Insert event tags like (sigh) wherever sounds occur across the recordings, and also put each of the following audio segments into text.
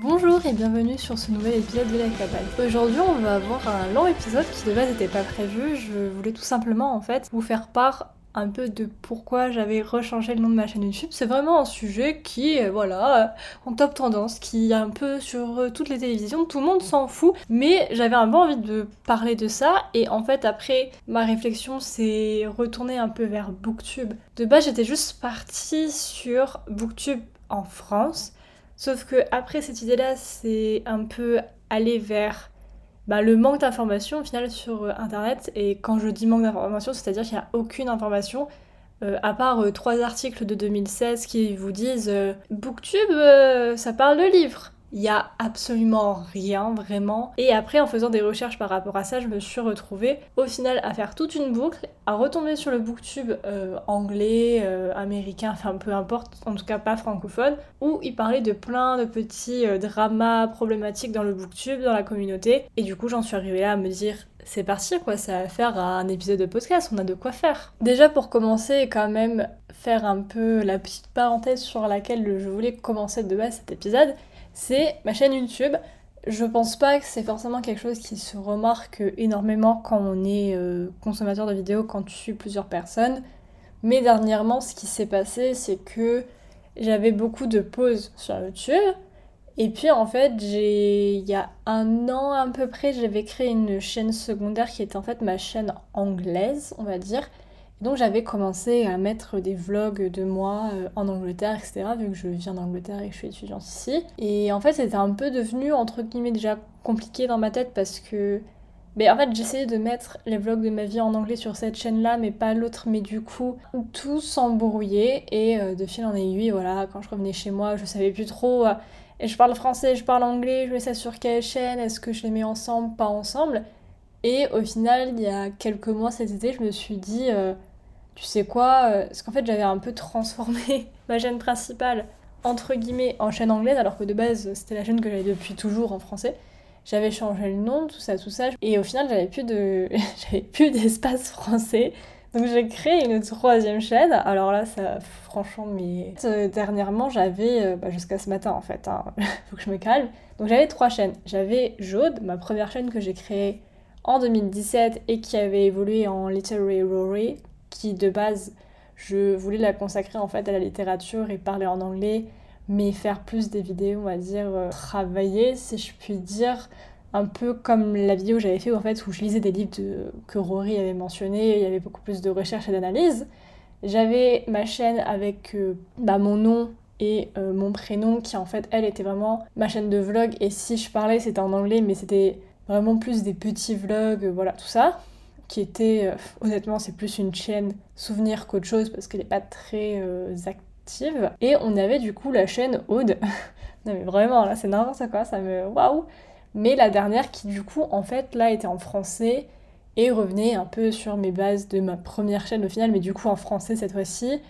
Bonjour et bienvenue sur ce nouvel épisode de la cabane. Aujourd'hui on va avoir un long épisode qui de base n'était pas prévu. Je voulais tout simplement en fait vous faire part un peu de pourquoi j'avais rechangé le nom de ma chaîne YouTube. C'est vraiment un sujet qui est voilà en top tendance, qui est un peu sur euh, toutes les télévisions, tout le monde s'en fout. Mais j'avais un peu envie de parler de ça et en fait après ma réflexion s'est retournée un peu vers Booktube. De base j'étais juste partie sur Booktube en France Sauf que après cette idée-là, c'est un peu aller vers bah, le manque d'informations au final sur euh, Internet. Et quand je dis manque d'informations, c'est-à-dire qu'il n'y a aucune information, euh, à part euh, trois articles de 2016 qui vous disent Booktube, ça parle de livres il y a absolument rien vraiment. Et après, en faisant des recherches par rapport à ça, je me suis retrouvée au final à faire toute une boucle, à retomber sur le booktube euh, anglais, euh, américain, enfin peu importe, en tout cas pas francophone, où il parlait de plein de petits euh, dramas problématiques dans le booktube, dans la communauté. Et du coup, j'en suis arrivée là à me dire c'est parti quoi, ça va faire un épisode de podcast, on a de quoi faire. Déjà pour commencer, quand même faire un peu la petite parenthèse sur laquelle je voulais commencer de base cet épisode, c'est ma chaîne YouTube. Je pense pas que c'est forcément quelque chose qui se remarque énormément quand on est euh, consommateur de vidéos, quand tu suis plusieurs personnes. Mais dernièrement, ce qui s'est passé, c'est que j'avais beaucoup de pauses sur YouTube. Et puis en fait, il y a un an à peu près, j'avais créé une chaîne secondaire qui était en fait ma chaîne anglaise, on va dire, donc j'avais commencé à mettre des vlogs de moi euh, en Angleterre, etc. Vu que je viens d'Angleterre et que je suis étudiante ici. Et en fait c'était un peu devenu entre guillemets déjà compliqué dans ma tête parce que... Mais en fait j'essayais de mettre les vlogs de ma vie en anglais sur cette chaîne là mais pas l'autre mais du coup tout s'embrouillait et euh, de fil en aiguille voilà quand je revenais chez moi je savais plus trop euh, je parle français, je parle anglais, je mets ça sur quelle chaîne, est-ce que je les mets ensemble, pas ensemble et au final, il y a quelques mois cet été, je me suis dit, tu sais quoi euh, Parce qu'en fait, j'avais un peu transformé (laughs) ma chaîne principale, entre guillemets, en chaîne anglaise, alors que de base, c'était la chaîne que j'avais depuis toujours en français. J'avais changé le nom, tout ça, tout ça. Et au final, j'avais plus de, (laughs) j'avais plus d'espace français. Donc j'ai créé une troisième chaîne. Alors là, ça, franchement, mais euh, dernièrement, j'avais, euh, bah, jusqu'à ce matin en fait, hein, (laughs) faut que je me calme. Donc j'avais trois chaînes. J'avais Jaude, ma première chaîne que j'ai créée en 2017 et qui avait évolué en Literary Rory, qui de base, je voulais la consacrer en fait à la littérature et parler en anglais, mais faire plus des vidéos, on va dire, euh, travailler, si je puis dire, un peu comme la vidéo que j'avais fait en fait où je lisais des livres que Rory avait mentionné, il y avait beaucoup plus de recherche et d'analyse. J'avais ma chaîne avec euh, bah, mon nom et euh, mon prénom qui en fait elle était vraiment ma chaîne de vlog. Et si je parlais c'était en anglais mais c'était vraiment plus des petits vlogs, voilà tout ça qui était, euh, honnêtement, c'est plus une chaîne souvenir qu'autre chose parce qu'elle n'est pas très euh, active. Et on avait du coup la chaîne Aude. (laughs) non mais vraiment, là c'est n'importe quoi, ça me... Waouh Mais la dernière qui du coup, en fait, là était en français et revenait un peu sur mes bases de ma première chaîne au final, mais du coup en français cette fois-ci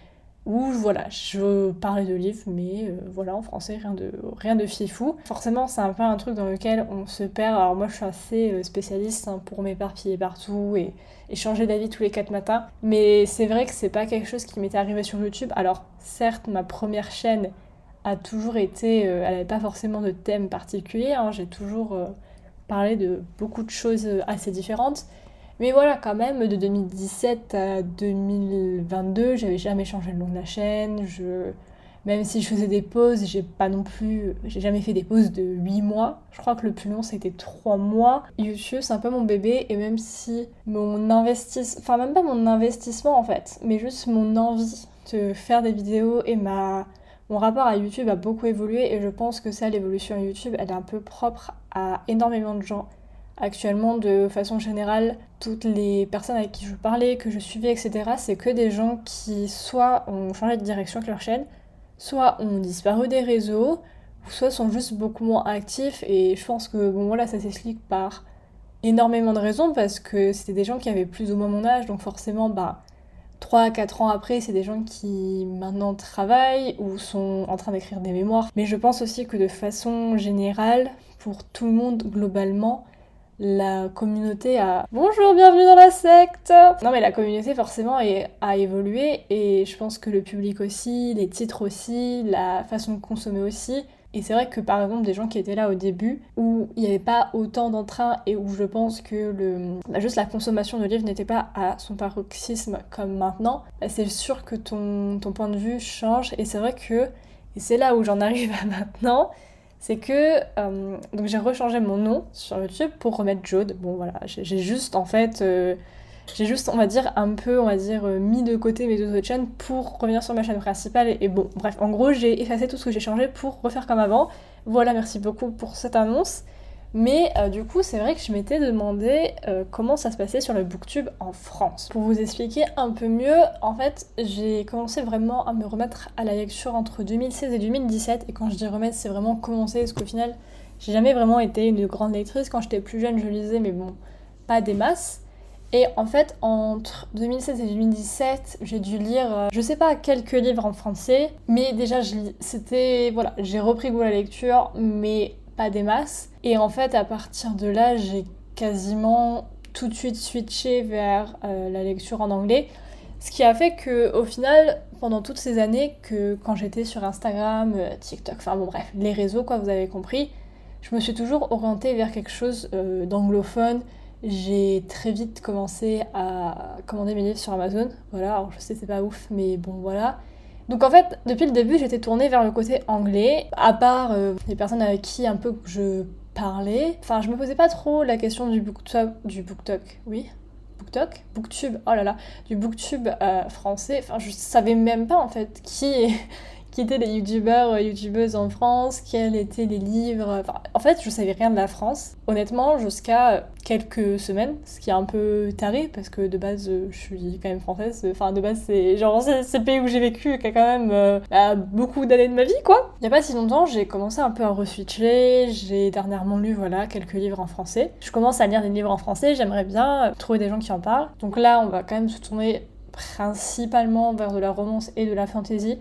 où voilà, je parlais de livres, mais euh, voilà, en français, rien de, rien de fifou. Forcément, c'est un peu un truc dans lequel on se perd. Alors moi, je suis assez euh, spécialiste hein, pour m'éparpiller partout et, changer d'avis tous les 4 matins. Mais c'est vrai que c'est pas quelque chose qui m'était arrivé sur YouTube. Alors certes, ma première chaîne a toujours été... Euh, elle n'avait pas forcément de thème particulier. Hein. J'ai toujours parlé de beaucoup de choses assez différentes. Mais voilà, quand même, de 2017 à 2022, j'avais jamais changé le nom de la chaîne. Même si je faisais des pauses, j'ai pas non plus. J'ai jamais fait des pauses de 8 mois. Je crois que le plus long c'était 3 mois. YouTube, c'est un peu mon bébé, et même si mon investissement. Enfin, même pas mon investissement en fait, mais juste mon envie de faire des vidéos et ma. Mon rapport à YouTube a beaucoup évolué et je pense que ça, l'évolution à YouTube, elle est un peu propre à énormément de gens actuellement de façon générale toutes les personnes avec qui je parlais, que je suivais, etc., c'est que des gens qui soit ont changé de direction avec leur chaîne, soit ont disparu des réseaux, soit sont juste beaucoup moins actifs. Et je pense que bon voilà, ça s'explique par énormément de raisons parce que c'était des gens qui avaient plus ou moins mon âge, donc forcément, bah 3 à 4 ans après, c'est des gens qui maintenant travaillent ou sont en train d'écrire des mémoires. Mais je pense aussi que de façon générale, pour tout le monde globalement, la communauté a bonjour bienvenue dans la secte non mais la communauté forcément a évolué et je pense que le public aussi les titres aussi la façon de consommer aussi Et c'est vrai que par exemple des gens qui étaient là au début, où il n'y avait pas autant d'entrain et où je pense que le, bah, juste la consommation de livres n'était pas à son paroxysme comme maintenant, bah, c'est sûr que ton, point de vue change. Et c'est vrai que, c'est là où j'en arrive à maintenant, c'est que euh, j'ai rechangé mon nom sur YouTube pour remettre Jode. Bon voilà, j'ai juste en fait euh, j'ai juste on va dire un peu on va dire euh, mis de côté mes autres chaînes pour revenir sur ma chaîne principale et, bon bref en gros j'ai effacé tout ce que j'ai changé pour refaire comme avant. Voilà, merci beaucoup pour cette annonce. Mais euh, du coup, c'est vrai que je m'étais demandé euh, comment ça se passait sur le booktube en France. Pour vous expliquer un peu mieux, en fait, j'ai commencé vraiment à me remettre à la lecture entre 2016 et 2017. Et quand je dis remettre, c'est vraiment commencer, parce qu'au final, j'ai jamais vraiment été une grande lectrice. Quand j'étais plus jeune, je lisais, mais bon, pas des masses. Et en fait, entre 2016 et 2017, j'ai dû lire, euh, je sais pas, quelques livres en français, mais déjà, c'était, voilà, j'ai repris goût à la lecture, mais pas des masses. Et en fait, à partir de là, j'ai quasiment tout de suite switché vers euh, la lecture en anglais. Ce qui a fait que, au final, pendant toutes ces années, que quand j'étais sur Instagram, euh, TikTok, enfin bon, bref, les réseaux, quoi, vous avez compris, je me suis toujours orientée vers quelque chose euh, d'anglophone. J'ai très vite commencé à commander mes livres sur Amazon. Voilà, alors je sais, c'est pas ouf, mais bon, voilà. Donc en fait, depuis le début, j'étais tournée vers le côté anglais, à part euh, les personnes avec qui un peu je parlais. Enfin, je me posais pas trop la question du booktalk, du booktalk, oui, booktalk, booktube, oh là là, du booktube euh, français. Enfin, je savais même pas en fait qui qui étaient les youtubeurs, euh, youtubeuses en France, quels étaient les livres. Enfin, en fait, je savais rien de la France, honnêtement, jusqu'à quelques semaines, ce qui est un peu taré parce que de base, euh, je suis quand même française. Enfin, de base, c'est genre c'est le pays où j'ai vécu, qui a quand même euh, bah, beaucoup d'années de ma vie, quoi. Il y a pas si longtemps, j'ai commencé un peu à reswitcher. J'ai dernièrement lu, voilà, quelques livres en français. Je commence à lire des livres en français. J'aimerais bien trouver des gens qui en parlent. Donc là, on va quand même se tourner principalement vers de la romance et de la fantasy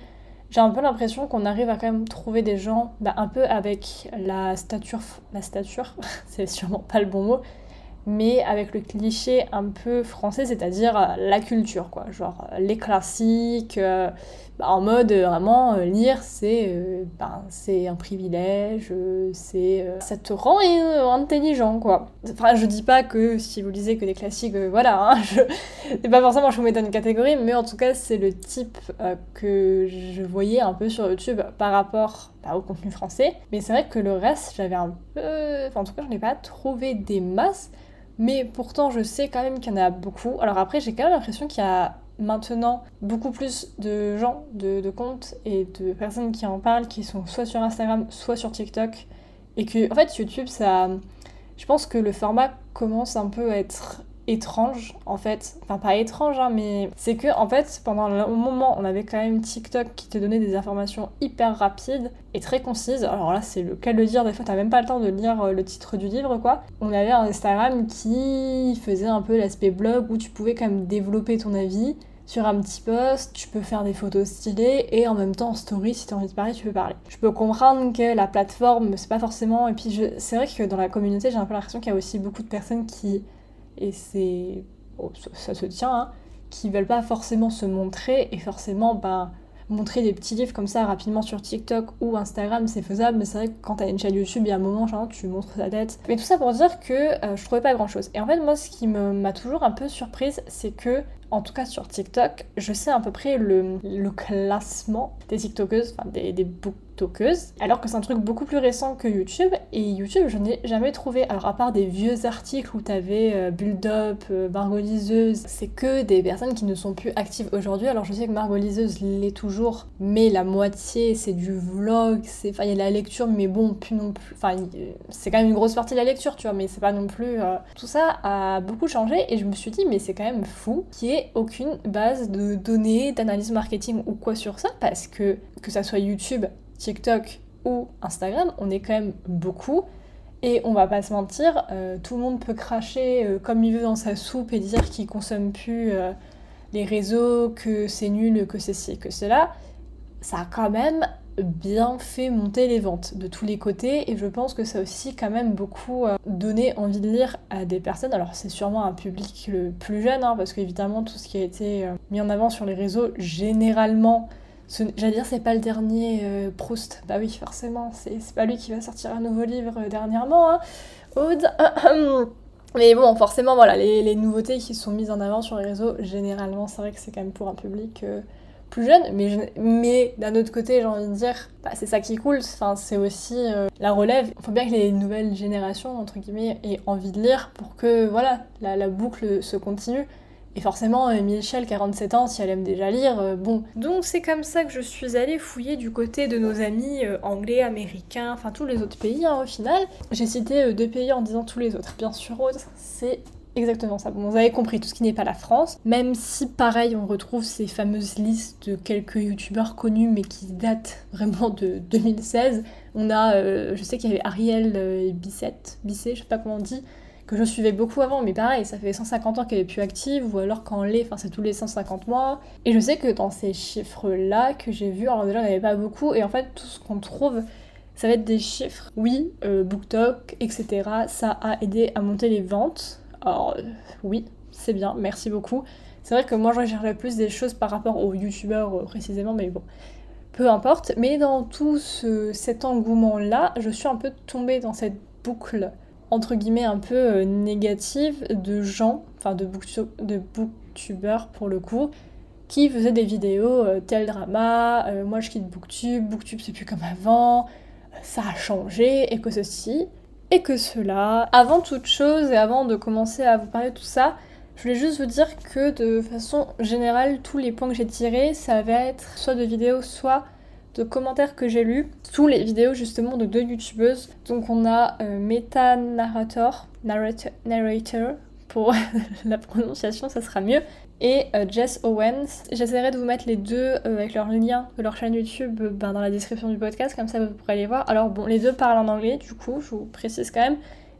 j'ai un peu l'impression qu'on arrive à quand même trouver des gens bah, un peu avec la stature, la stature, (laughs) c'est sûrement pas le bon mot, mais avec le cliché un peu français, c'est-à-dire euh, la culture, quoi. Genre euh, les classiques, euh, en mode vraiment lire, c'est ben, c'est un privilège, c'est ça te rend intelligent, quoi. Enfin, je dis pas que si vous lisez que des classiques, voilà, hein, (laughs) je... c'est pas forcément je vous mets dans une catégorie, mais en tout cas, c'est le type que je voyais un peu sur YouTube par rapport bah, au contenu français. Mais c'est vrai que le reste, j'avais un peu. Enfin, en tout cas, je n'ai pas trouvé des masses. Mais pourtant, je sais quand même qu'il y en a beaucoup. Alors après, j'ai quand même l'impression qu'il y a maintenant beaucoup plus de gens, de, comptes et de personnes qui en parlent, qui sont soit sur Instagram, soit sur TikTok. Et que, en fait, YouTube, ça. Je pense que le format commence un peu à être étrange en fait, enfin pas étrange hein, mais c'est que en fait pendant un moment on avait quand même TikTok qui te donnait des informations hyper rapides et très concises, alors là c'est le cas de le dire, des fois t'as même pas le temps de lire euh, le titre du livre quoi. On avait un Instagram qui faisait un peu l'aspect blog où tu pouvais quand même développer ton avis sur un petit post, tu peux faire des photos stylées et en même temps en story, si tu as envie de parler, tu peux parler. Je peux comprendre que la plateforme, c'est pas forcément. Et puis c'est vrai que dans la communauté, j'ai un peu l'impression qu'il y a aussi beaucoup de personnes qui et c'est. Oh, ça, se tient, hein, qui veulent pas forcément se montrer et forcément, ben. Montrer des petits livres comme ça rapidement sur TikTok ou Instagram, c'est faisable, mais c'est vrai que quand t'as une chaîne YouTube, il y a un moment, tu montres ta tête. Mais tout ça pour dire que euh, je trouvais pas grand chose. Et en fait, moi, ce qui m'a toujours un peu surprise, c'est que en tout cas sur TikTok, je sais à peu près le, le classement des TikTokeuses, enfin des, des booktalkeuses, alors que c'est un truc beaucoup plus récent que YouTube. Et YouTube, je n'ai jamais trouvé, alors à part des vieux articles où t'avais euh, Build Up, euh, Margot Liseuse, c'est que des personnes qui ne sont plus actives aujourd'hui. Alors je sais que Margot Liseuse l'est toujours, mais la moitié c'est du vlog, c'est, enfin il y a la lecture, mais bon, plus non plus, enfin c'est quand même une grosse partie de la lecture, tu vois, mais c'est pas non plus. Euh, tout ça a beaucoup changé et je me suis dit, mais c'est quand même fou qui est aucune base de données, d'analyse marketing ou quoi sur ça, parce que que ça soit YouTube, TikTok ou Instagram, on est quand même beaucoup. Et on va pas se mentir, euh, tout le monde peut cracher euh, comme il veut dans sa soupe et dire qu'il consomme plus euh, les réseaux, que c'est nul, que c'est ci, que cela. Ça a quand même bien fait monter les ventes de tous les côtés et je pense que ça a aussi quand même beaucoup euh, donné envie de lire à des personnes. Alors c'est sûrement un public le plus jeune hein, parce qu'évidemment tout ce qui a été euh, mis en avant sur les réseaux généralement J'allais dire, c'est pas le dernier euh, Proust. Bah oui, forcément, c'est pas lui qui va sortir un nouveau livre dernièrement. Hein. Aude. (coughs) Mais bon, forcément, voilà, les, nouveautés qui sont mises en avant sur les réseaux, généralement, c'est vrai que c'est quand même pour un public plus jeune. Mais, mais d'un autre côté, j'ai envie de dire, bah, c'est ça qui cool. Enfin, c'est aussi la relève. Il faut bien que les nouvelles générations, entre guillemets, aient envie de lire pour que, voilà, la, boucle se continue. Et forcément, euh, Michel, 47 ans, si elle aime déjà lire, euh, bon. Donc c'est comme ça que je suis allée fouiller du côté de nos amis euh, anglais, américains, enfin tous les autres pays hein, au final. J'ai cité deux pays en disant tous les autres. Bien sûr, c'est exactement ça. Vous avez compris, tout ce qui n'est pas la France. Même si, pareil, on retrouve ces fameuses listes de quelques youtubeurs connus, mais qui datent vraiment de (laughs) 2016. On a, je sais qu'il y avait Ariel Bissette, Bisset, je sais pas comment on dit, que je suivais beaucoup avant, mais pareil, ça fait 150 ans qu'elle est plus active, ou alors quand l'est, enfin c'est tous les 150 mois. Et je sais que dans ces chiffres-là que j'ai vus, alors déjà il n'y avait pas beaucoup, et en fait tout ce qu'on trouve, ça va être des chiffres. Oui, euh, BookTok, etc. Ça a aidé à monter les ventes. Alors euh, oui, c'est bien, merci beaucoup. C'est vrai que moi je recherchais plus des choses par rapport aux youtubeurs euh, précisément, mais bon, peu importe. Mais dans tout cet engouement-là, je suis un peu tombée dans cette boucle entre guillemets un peu euh, négative de gens, enfin de, de booktubeurs pour le coup, qui faisaient des vidéos tel drama, moi je quitte booktube, booktube c'est plus comme avant, ça a changé, et que ceci, et que cela. Avant toute chose et avant de commencer à vous parler de tout ça, je voulais juste vous dire que de façon générale, tous les points que j'ai tirés, ça va être soit de vidéos, soit de commentaires que j'ai lus sous les vidéos justement de deux youtubeuses. Donc on a euh, Meta Narrator, narrator, pour (laughs) la prononciation ça sera mieux, et euh, Jess Owens. J'essaierai de vous mettre les deux euh, avec leur lien de leur chaîne YouTube ben, dans la description du podcast, comme ça vous pourrez les voir. Alors bon, les deux parlent en anglais du coup, je vous précise quand même.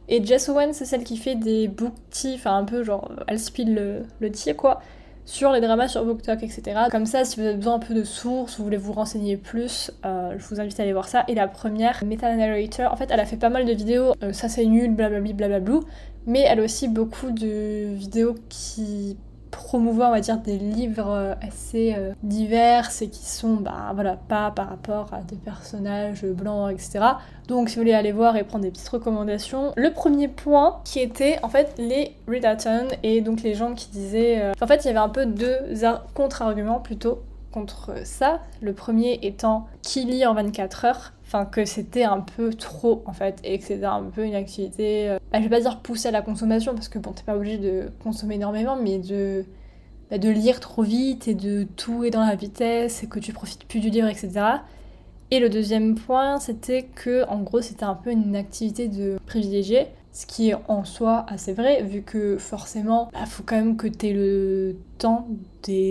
Et Jess Owens, c'est celle qui fait des book tea, enfin un peu genre, elle speed le, le tea quoi sur les dramas sur BookTok, etc. Comme ça, si vous avez besoin un peu de sources, vous voulez vous renseigner plus, euh, je vous invite à aller voir ça. Et la première, Meta Narrator, en fait, elle a fait pas mal de vidéos, euh, ça c'est nul, blablabla, blablabla, mais elle a aussi beaucoup de vidéos qui promouvoir, on va dire, des livres euh, assez euh, divers et qui sont, bah voilà, pas par rapport à des personnages blancs, etc. Donc si vous voulez aller voir et prendre des petites recommandations, le premier point qui était en fait les readathons et donc les gens qui disaient... Euh, en fait, il y avait un peu deux contre-arguments plutôt contre ça. Le premier étant qui lit en 24 heures enfin que c'était un peu trop en fait et que c'était un peu une activité euh, bah, je vais pas dire pousser à la consommation parce que bon t'es pas obligé de consommer énormément mais de bah, de lire trop vite et de tout est dans la vitesse et que tu profites plus du livre etc et le deuxième point c'était que en gros c'était un peu une activité de privilégié ce qui est en soi assez vrai vu que forcément bah, faut quand même que tu aies le temps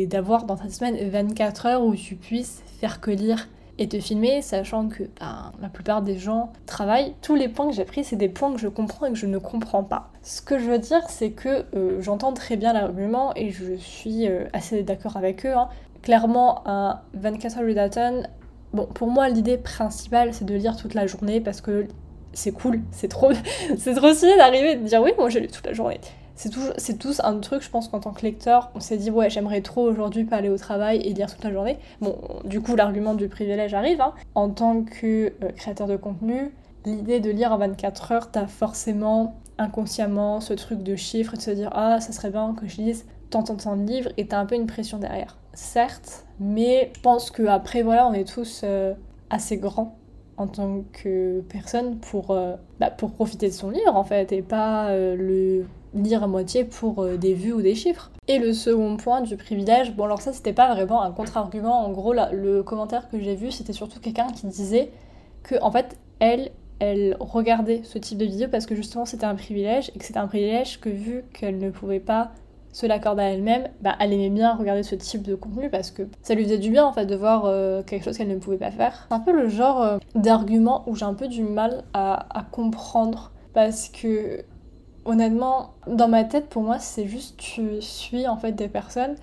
d'avoir dans ta semaine 24 heures où tu puisses faire que lire et te filmer, sachant que ben, la plupart des gens travaillent. Tous les points que j'ai pris, c'est des points que je comprends et que je ne comprends pas. Ce que je veux dire, c'est que euh, j'entends très bien l'argument et je suis euh, assez d'accord avec eux. Hein. Clairement, un 24 heures redaton, bon, pour moi, l'idée principale, c'est de lire toute la journée parce que c'est cool, c'est trop, (laughs) c'est trop stylé d'arriver et de dire oui, moi j'ai lu toute la journée c'est c'est tous un truc, je pense qu'en tant que lecteur, on s'est dit ouais, j'aimerais trop aujourd'hui pas aller au travail et lire toute la journée. Bon, du coup, l'argument du privilège arrive. Hein. En tant que euh, créateur de contenu, l'idée de lire en 24 heures, t'as forcément inconsciemment ce truc de chiffres de se dire ah, ça serait bien que je lise tant tant tant de livres et t'as un peu une pression derrière. Certes, mais je pense qu'après, voilà, on est tous euh, assez grands en tant que personne pour, euh, bah, pour profiter de son livre en fait et pas le lire à moitié pour euh, des vues ou des chiffres. Et le second point du privilège, bon alors ça c'était pas vraiment un contre-argument, en gros là, le commentaire que j'ai vu c'était surtout quelqu'un qui disait que en fait elle, elle regardait ce type de vidéo parce que justement c'était un privilège et que c'était un privilège que vu qu'elle ne pouvait pas se l'accorder à elle-même, bah, elle aimait bien regarder ce type de contenu parce que ça lui faisait du bien en fait de voir euh, quelque chose qu'elle ne pouvait pas faire. C'est un peu le genre euh, d'argument où j'ai un peu du mal à, à comprendre parce que honnêtement, dans ma tête, pour moi, c'est juste tu suis en fait des personnes.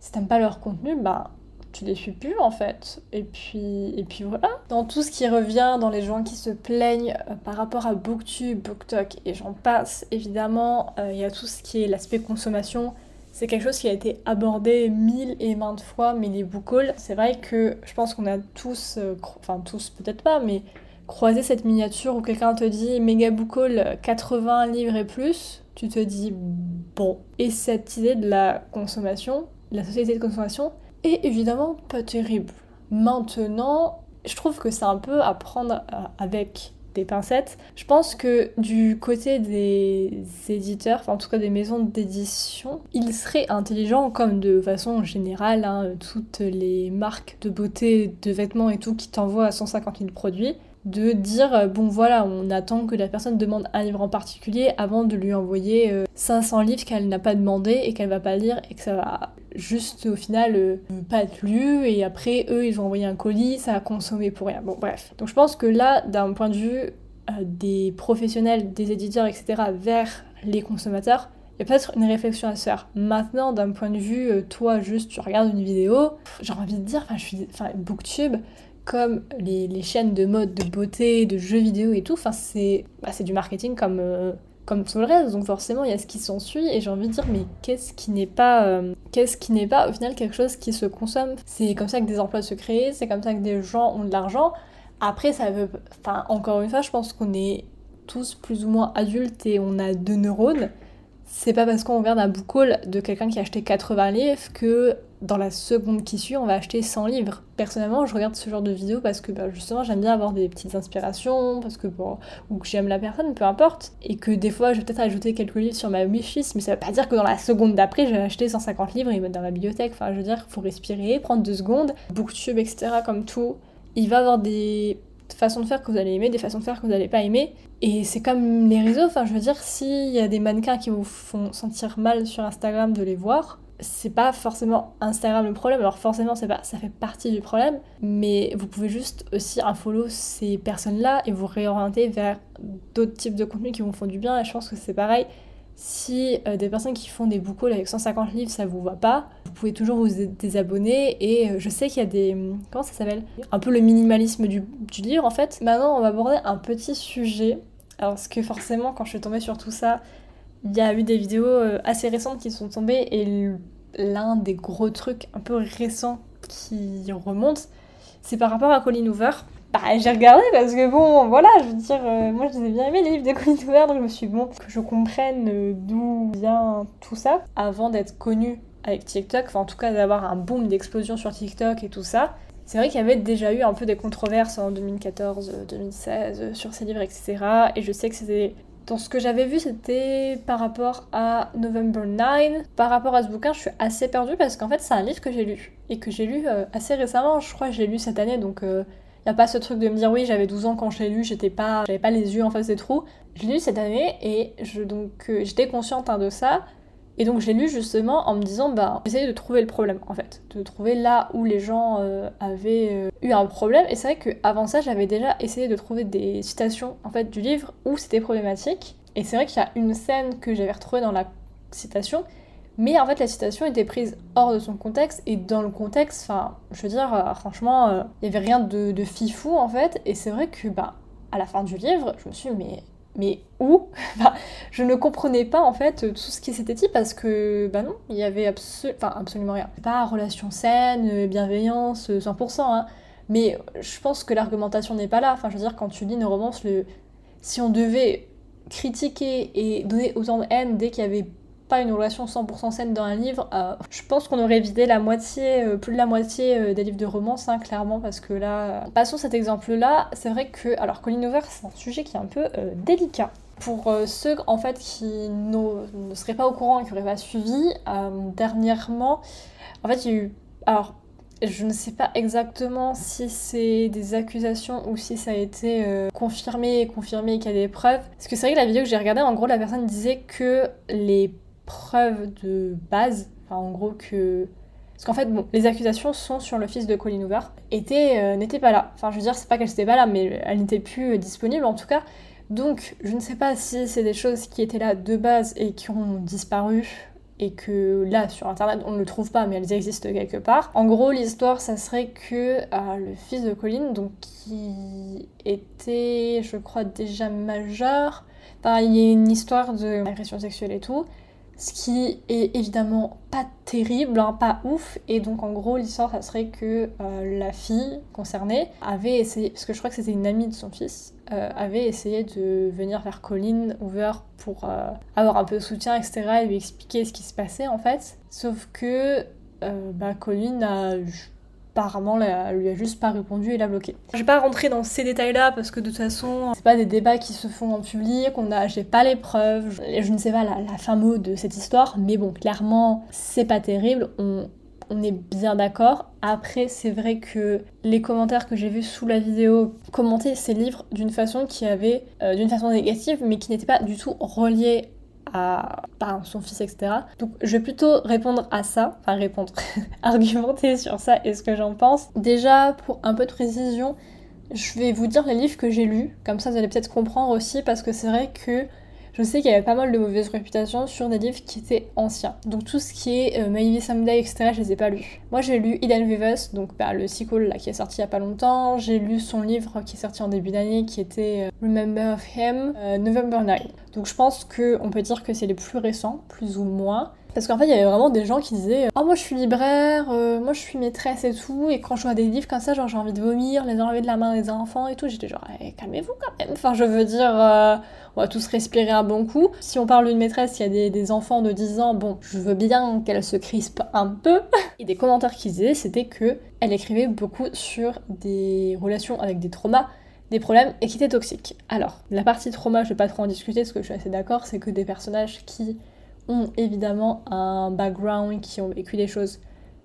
Si t'aimes pas leur contenu, bah tu les suis plus en fait. Et puis, et puis voilà. Dans tout ce qui revient, dans les gens qui se plaignent euh, par rapport à Booktube, Booktok et j'en passe, évidemment, euh, il y a tout ce qui est l'aspect consommation. c'est quelque chose qui a été abordé mille et maintes fois, mais les book c'est vrai que je pense qu'on a tous, euh, enfin tous peut-être pas, mais croisé cette miniature où quelqu'un te dit méga book 80 livres et plus, tu te dis bon. Et cette idée de la consommation, la société de consommation, est évidemment pas terrible. Maintenant, je trouve que c'est un peu à prendre euh, avec des pincettes. Je pense que du côté des éditeurs, enfin en tout cas des maisons d'édition, il serait intelligent, comme de façon générale, hein, toutes les marques de beauté, de vêtements et tout qui t'envoient à 150 000 produits, de dire euh, bon voilà on attend que la personne demande un livre en particulier avant de lui envoyer 500 euh, livres qu'elle n'a pas demandé et qu'elle va pas lire et que ça va juste au final euh, pas être lu et après eux ils vont envoyer un colis ça va consommer pour rien bon bref donc je pense que là d'un point de vue des professionnels des éditeurs etc vers les consommateurs il y a peut-être une réflexion à se faire. Maintenant, d'un point de vue, toi, juste, tu regardes une vidéo, j'ai envie de dire, enfin, je suis, enfin, Booktube, comme les, chaînes de mode, de beauté, de jeux vidéo et tout, enfin c'est bah, du marketing comme, euh, comme tout le reste, donc forcément il y a ce qui s'ensuit et j'ai envie de dire mais qu'est-ce qui n'est pas euh, qu'est-ce qui n'est pas au final quelque chose qui se consomme? C'est comme ça que des emplois se créent, c'est comme ça que des gens ont de l'argent. Après ça veut enfin encore une fois, je pense qu'on est tous plus ou moins adultes et on a deux neurones. C'est pas parce qu'on regarde un book de quelqu'un qui a acheté 80 livres que dans la seconde qui suit, on va acheter 100 livres. Personnellement, je regarde ce genre de vidéos parce que bah, justement, j'aime bien avoir des petites inspirations, parce que bon, ou que j'aime la personne, peu importe. Et que des fois, je vais peut-être ajouter quelques livres sur ma wishlist, mais ça veut pas dire que dans la seconde d'après, je vais acheter 150 livres et mettre dans la bibliothèque. Enfin, je veux dire, faut respirer, prendre deux secondes. Booktube, etc., comme tout. Il va avoir des façons de faire que vous allez aimer, des façons de faire que vous n'allez pas aimer. Et c'est comme les réseaux, enfin je veux dire, s'il y a des mannequins qui vous font sentir mal sur Instagram de les voir, c'est pas forcément Instagram le problème, alors forcément c'est pas, ça fait partie du problème, mais vous pouvez juste aussi unfollow ces personnes-là et vous réorienter vers d'autres types de contenus qui vous font du bien, et je pense que c'est pareil. Si euh, des personnes qui font des book avec 150 livres, ça vous va pas, vous pouvez toujours vous désabonner. Et euh, je sais qu'il y a des. Comment ça s'appelle? Un peu le minimalisme du, du livre en fait. Maintenant, on va aborder un petit sujet. Alors, parce que forcément, quand je suis tombée sur tout ça, il y a eu des vidéos euh, assez récentes qui sont tombées et l'un des gros trucs un peu récents qui remonte, c'est par rapport à Colin Hoover. Bah, j'ai regardé parce que bon, voilà, je veux dire, euh, moi je les ai bien aimés les livres de Colin Hoover, donc je me suis dit, bon, que je comprenne euh, d'où vient tout ça, avant d'être connue avec TikTok, enfin en tout cas d'avoir un boom d'explosion sur TikTok et tout ça. C'est vrai qu'il y avait déjà eu un peu des controverses en 2014-2016 sur ces livres, etc. Et je sais que c'était dans ce que j'avais vu, c'était par rapport à November 9. Par rapport à ce bouquin, je suis assez perdue parce qu'en fait, c'est un livre que j'ai lu. Et que j'ai lu euh, assez récemment. Je crois que je l'ai lu cette année, donc euh, n'y a pas ce truc de me dire oui, j'avais 12 ans quand je l'ai lu, j'étais pas, j'avais pas les yeux en face des trous. Je l'ai lu cette année et je, donc euh, j'étais consciente hein, de ça. Et donc j'ai lu justement en me disant, bah, essayer de trouver le problème en fait, de trouver là où les gens euh, avaient euh, eu un problème. Et c'est vrai qu'avant ça, j'avais déjà essayé de trouver des citations en fait du livre où c'était problématique. Et c'est vrai qu'il y a une scène que j'avais retrouvée dans la citation, mais en fait la citation était prise hors de son contexte et dans le contexte, enfin, je veux dire, euh, franchement, il y avait rien de, de fifou en fait. Et c'est vrai que bah à la fin du livre, je me suis dit, mais mais où? (laughs) Je ne comprenais pas en fait tout ce qui s'était dit parce que, bah non, il y avait absolument rien. Pas relation saine, bienveillance, 100%, hein. mais je pense que l'argumentation n'est pas là. Enfin, je veux dire, quand tu lis une romance, le... si on devait critiquer et donner autant de haine dès qu'il y avait pas une relation 100% saine dans un livre, euh, je pense qu'on aurait vidé la moitié, euh, plus de la moitié euh, des livres de romance, hein, clairement, parce que là... Passons cet exemple-là, c'est vrai que... Alors, Colin Hoover, c'est un sujet qui est un peu délicat. Pour ceux, en fait, qui ne seraient pas au courant et qui n'auraient pas suivi, dernièrement, en fait, il y a eu... Alors, je ne sais pas exactement si c'est des accusations ou si ça a été confirmé et confirmé qu'il y a des preuves. Parce que c'est vrai que la vidéo que j'ai regardée, en gros, la personne disait que les preuve de base, enfin en gros que... Parce qu'en fait, bon, les accusations sont sur le fils de Colin Hoover, euh, pas là. Enfin, je veux dire, c'est pas qu'elle n'était pas là, mais elle n'était plus euh, disponible en tout cas. Donc, je ne sais pas si c'est des choses qui étaient là de base et qui ont disparu et que là sur internet on ne le trouve pas mais elles existent quelque part. En gros l'histoire ça serait que euh, le fils de Colin donc qui était je crois déjà majeur, enfin il y a une histoire d'agression sexuelle et tout, ce qui est évidemment pas terrible, hein, pas ouf. Et donc en gros l'histoire ça serait que euh, la fille concernée avait essayé, parce que je crois que c'était une amie de son fils, euh, avait essayé de venir vers Colin Hoover pour euh, avoir un peu de soutien, etc. et lui expliquer ce qui se passait en fait. Sauf que bah, Colin a apparemment elle lui a juste pas répondu et l'a bloqué. Je vais pas rentrer dans ces détails là parce que de toute façon c'est pas des débats qui se font en public, on a j'ai pas les preuves, je, ne sais pas la, la fin mot de cette histoire, mais bon clairement c'est pas terrible, on, on est bien d'accord. Après, c'est vrai que les commentaires que j'ai vus sous la vidéo commentaient ces livres d'une façon qui avait, euh, d'une façon négative, mais qui n'était pas du tout reliée à son fils, etc. Donc je vais plutôt répondre à ça, enfin répondre, (laughs) argumenter sur ça et ce que j'en pense. Déjà, pour un peu de précision, je vais vous dire les livres que j'ai lus, comme ça vous allez peut-être comprendre aussi, parce que c'est vrai que je sais qu'il y avait pas mal de mauvaises réputations sur des livres qui étaient anciens. Donc tout ce qui est euh, Maybe Someday, etc., je les ai pas lus. Moi j'ai lu Eden Vivus, donc bah, le sequel là, qui est sorti il y a pas longtemps. J'ai lu son livre qui est sorti en début d'année qui était euh, Remember of Him, euh, November 9. Donc je pense qu'on peut dire que c'est les plus récents, plus ou moins. Parce qu'en fait, il y avait vraiment des gens qui disaient Oh, moi je suis libraire, moi je suis maîtresse et tout, et quand je vois des livres comme ça, genre j'ai envie de vomir, les enlever de la main des enfants et tout, j'étais genre eh, calmez-vous quand même. Enfin, je veux dire, on va tous respirer un bon coup. Si on parle d'une maîtresse qui a des, enfants de 10 ans, bon, je veux bien qu'elle se crispe un peu. (laughs) Et des commentaires qu'ils disaient, c'était que elle écrivait beaucoup sur des relations avec des traumas des problèmes et qui étaient toxiques. Alors, la partie trauma, je vais pas trop en discuter parce que je suis assez d'accord, c'est que des personnages qui ont évidemment un background, qui ont vécu des choses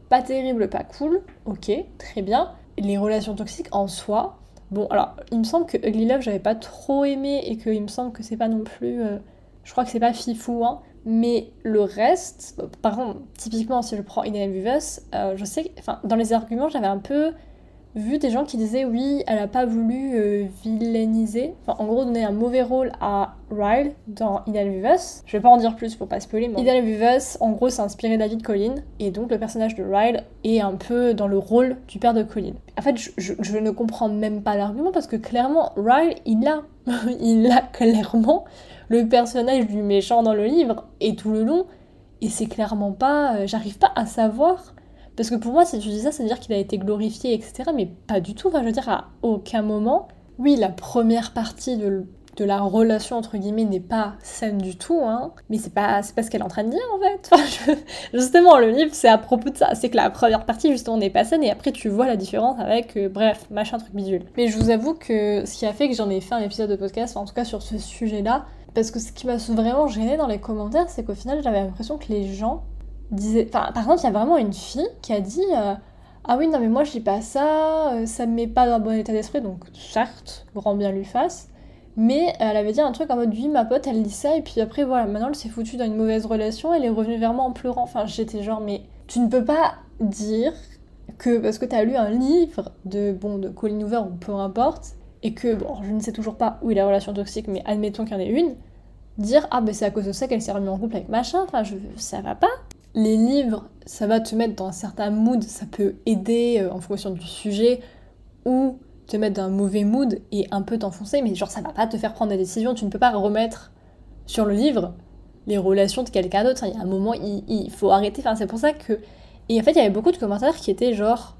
pas terribles, pas cool, ok, très bien. Les relations toxiques en soi, Bon, alors, il me semble que Ugly Love, j'avais pas trop aimé et qu'il me semble que c'est pas non plus. Euh, je crois que c'est pas fifou, hein. Mais le reste, par exemple, typiquement, si je prends In Vivus, euh, je sais, enfin, dans les arguments, j'avais un peu vu des gens qui disaient oui, elle a pas voulu euh, vilainiser, enfin, en gros donner un mauvais rôle à Ryle dans Ideal Vivus. Je vais pas en dire plus pour pas spoiler, mais Ideal Vivus, en gros, c'est inspiré de Colin, et donc le personnage de Ryle est un peu dans le rôle du père de Colin. En fait, je, je ne comprends même pas l'argument parce que clairement, Ryle, il a, (laughs) il a clairement. Le personnage du méchant dans le livre et tout le long, et c'est clairement pas, euh, j'arrive pas à savoir parce que pour moi, si tu dis ça, ça veut dire qu'il a été glorifié, etc. Mais pas du tout. Enfin, je veux dire, à aucun moment. Oui, la première partie de, la relation, entre guillemets, n'est pas saine du tout, hein. Mais c'est pas, pas ce qu'elle est en train de dire, en fait. (laughs) justement, le livre, c'est à propos de ça. C'est que la première partie, justement, n'est pas saine. Et après, tu vois la différence avec, euh, bref, machin, truc bidule. Mais je vous avoue que ce qui a fait que j'en ai fait un épisode de podcast, en tout cas sur ce sujet-là, parce que ce qui m'a vraiment gêné dans les commentaires, c'est qu'au final, j'avais l'impression que les gens par contre, il y a vraiment une fille qui a dit euh, Ah oui, non, mais moi je lis pas ça, euh, ça me met pas dans un bon état d'esprit, donc certes, grand bien lui fasse. Mais elle avait dit un truc en mode Oui, ma pote, elle lit ça, et puis après, voilà, maintenant elle s'est foutue dans une mauvaise relation, elle est revenue vers moi en pleurant. Enfin, j'étais genre Mais tu ne peux pas dire que parce que tu as lu un livre de, bon, de Colin Hoover ou peu importe, et que, bon, je ne sais toujours pas où est la relation toxique, mais admettons qu'il y en ait une, dire Ah, ben c'est à cause de ça qu'elle s'est remise en couple avec machin, enfin, je, ça va pas les livres, ça va te mettre dans un certain mood, ça peut aider euh, en fonction du sujet, ou te mettre dans un mauvais mood et un peu t'enfoncer, mais genre ça va pas te faire prendre des décisions, tu ne peux pas remettre sur le livre les relations de quelqu'un d'autre, il y a un moment, il, faut arrêter, enfin c'est pour ça que... Et en fait, il y avait beaucoup de commentaires qui étaient genre...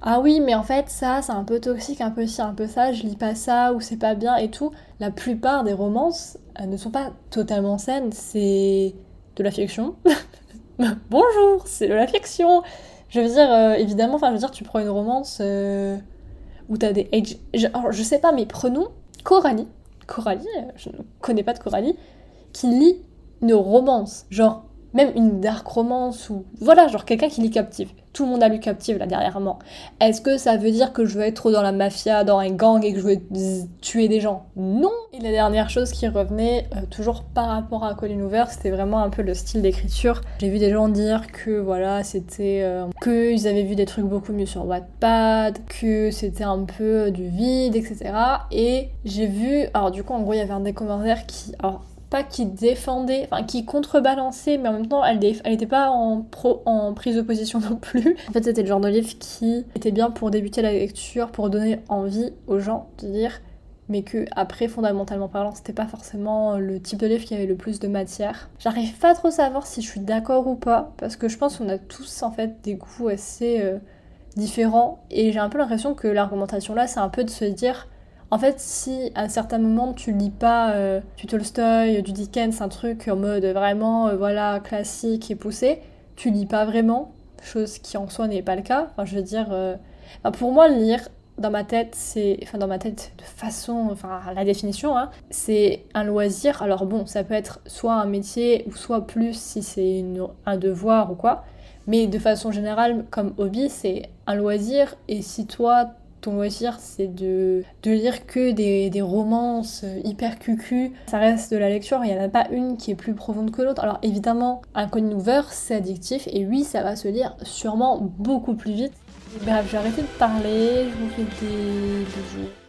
Ah oui, mais en fait, ça, c'est un peu toxique, un peu ci, un peu ça, je lis pas ça, ou c'est pas bien et tout. La plupart des romances ne sont pas totalement saines, c'est de la fiction. (laughs) (laughs) bonjour, c'est de la fiction. Je veux dire, euh, évidemment, enfin, je veux dire, tu prends une romance euh, où t'as des. Je, je sais pas, mais prenons Coralie. Coralie, euh, je ne connais pas de Coralie, qui lit une romance, genre même une dark romance ou voilà, genre quelqu'un qui lit Captive. Tout le monde a lu Captive là dernièrement. Est-ce que ça veut dire que je veux être trop dans la mafia, dans un gang et que je veux tuer des gens? Non Et la dernière chose qui revenait, euh, toujours par rapport à Colin Hoover, c'était vraiment un peu le style d'écriture. J'ai vu des gens dire que voilà, c'était. Euh, qu'ils avaient vu des trucs beaucoup mieux sur Wattpad, que c'était un peu du vide, etc. Et j'ai vu. Alors du coup, en gros, il y avait un des commentaires qui. Alors, pas qui défendait, enfin qui contrebalançait, mais en même temps elle n'était pas en, pro, en prise de position non plus. (laughs) En fait c'était le genre de livre qui était bien pour débuter la lecture, pour donner envie aux gens de dire mais que après fondamentalement parlant c'était pas forcément le type de livre qui avait le plus de matière. J'arrive pas trop à savoir si je suis d'accord ou pas parce que je pense qu'on a tous en fait des goûts assez euh, différents et j'ai un peu l'impression que l'argumentation là c'est un peu de se dire en fait si à un certain moment tu lis pas euh, du Tolstoy, du Dickens, un truc en mode vraiment euh, voilà classique et poussé, tu lis pas vraiment, chose qui en soi n'est pas le cas. Enfin je veux dire, pour moi lire dans ma tête, c'est. Enfin, dans ma tête, de façon. Enfin, la définition, hein, c'est un loisir. Alors, bon, ça peut être soit un métier ou soit plus si c'est un devoir ou quoi. Mais de façon générale, comme hobby, c'est un loisir. Et si toi, ton loisir, c'est de, de lire que des, des, romances hyper cucu. Ça reste de la lecture, il n'y en a pas une qui est plus profonde que l'autre. Alors évidemment, un coin ouvert, c'est addictif, et oui, ça va se lire sûrement beaucoup plus vite. Bref, j'ai arrêté de parler, je vous fais des bisous.